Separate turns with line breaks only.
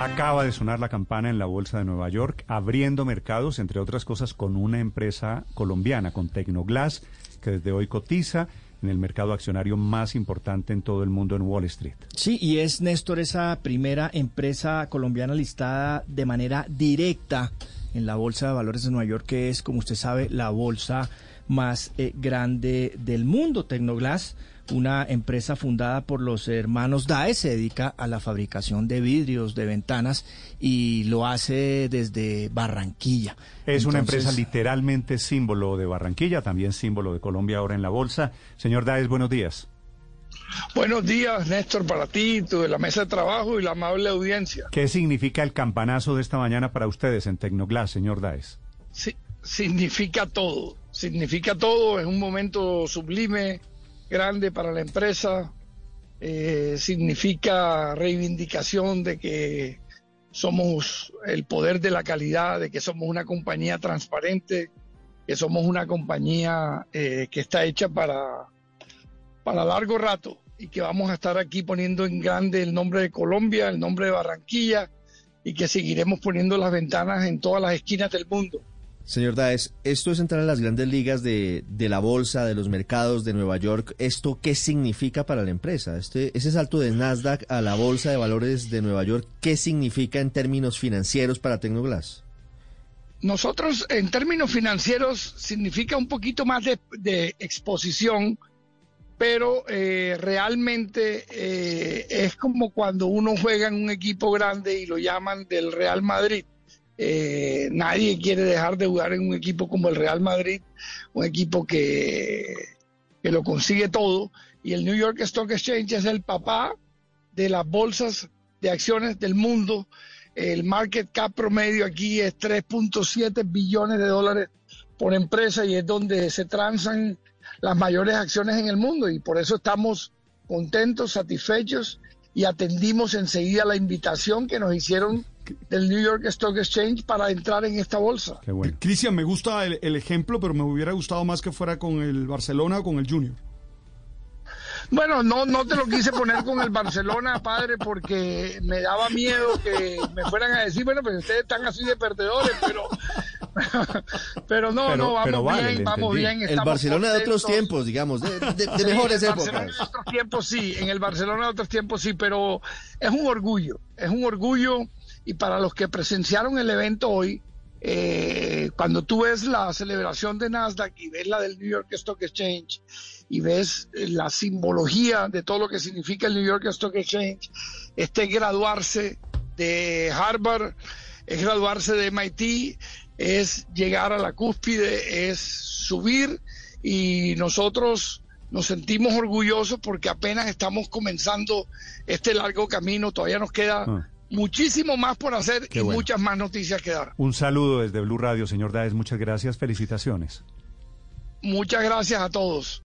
Acaba de sonar la campana en la Bolsa de Nueva York, abriendo mercados, entre otras cosas, con una empresa colombiana, con Tecnoglass, que desde hoy cotiza en el mercado accionario más importante en todo el mundo en Wall Street.
Sí, y es Néstor esa primera empresa colombiana listada de manera directa en la Bolsa de Valores de Nueva York, que es, como usted sabe, la bolsa más eh, grande del mundo. Tecnoglass una empresa fundada por los hermanos Dae, se dedica a la fabricación de vidrios, de ventanas y lo hace desde Barranquilla.
Es una empresa literalmente símbolo de Barranquilla, también símbolo de Colombia ahora en la bolsa. Señor Daes, buenos días.
Buenos días, Néstor, para ti, tu de la mesa de trabajo y la amable audiencia.
¿Qué significa el campanazo de esta mañana para ustedes en Tecnoglass, señor Daes?
Sí, significa todo, significa todo, es un momento sublime, grande para la empresa, eh, significa reivindicación de que somos el poder de la calidad, de que somos una compañía transparente, que somos una compañía eh, que está hecha para, para largo rato y que vamos a estar aquí poniendo en grande el nombre de Colombia, el nombre de Barranquilla y que seguiremos poniendo las ventanas en todas las esquinas del mundo.
Señor Daes, esto es entrar a las grandes ligas de, la bolsa, de los mercados de Nueva York. ¿Esto qué significa para la empresa? Este, ese salto de Nasdaq a la bolsa de valores de Nueva York, ¿qué significa en términos financieros para Tecnoglass?
Nosotros, en términos financieros, significa un poquito más de, exposición, pero eh, realmente eh, es como cuando uno juega en un equipo grande y lo llaman del Real Madrid eh, nadie quiere dejar de jugar en un equipo como el Real Madrid, un equipo que, que lo consigue todo. Y el New York Stock Exchange es el papá de las bolsas de acciones del mundo. El market cap promedio aquí es 3.7 billones de dólares por empresa y es donde se transan las mayores acciones en el mundo. Y por eso estamos contentos, satisfechos y atendimos enseguida la invitación que nos hicieron del New York Stock Exchange para entrar en esta bolsa.
Cristian, me gusta el, ejemplo, pero me hubiera gustado más que fuera con el Barcelona o con el Junior.
Bueno, no, no te lo quise poner con el Barcelona, padre, porque me daba miedo que me fueran a decir, bueno, pues ustedes están así de perdedores, pero pero no, no, vamos bien, vamos bien.
El Barcelona de otros tiempos, digamos, de, mejores épocas.
En otros tiempos sí, en el Barcelona de otros tiempos sí, pero es un orgullo, es un orgullo y para los que presenciaron el evento hoy, eh, cuando tú ves la celebración de Nasdaq y ves la del New York Stock Exchange y ves eh, la simbología de todo lo que significa el New York Stock Exchange, este graduarse de Harvard, es graduarse de MIT, es llegar a la cúspide, es subir. Y nosotros nos sentimos orgullosos porque apenas estamos comenzando este largo camino, todavía nos queda ah muchísimo más por hacer y muchas más noticias que dar.
Un saludo desde Blue Radio, señor Daes, muchas gracias, felicitaciones.
Muchas gracias a todos.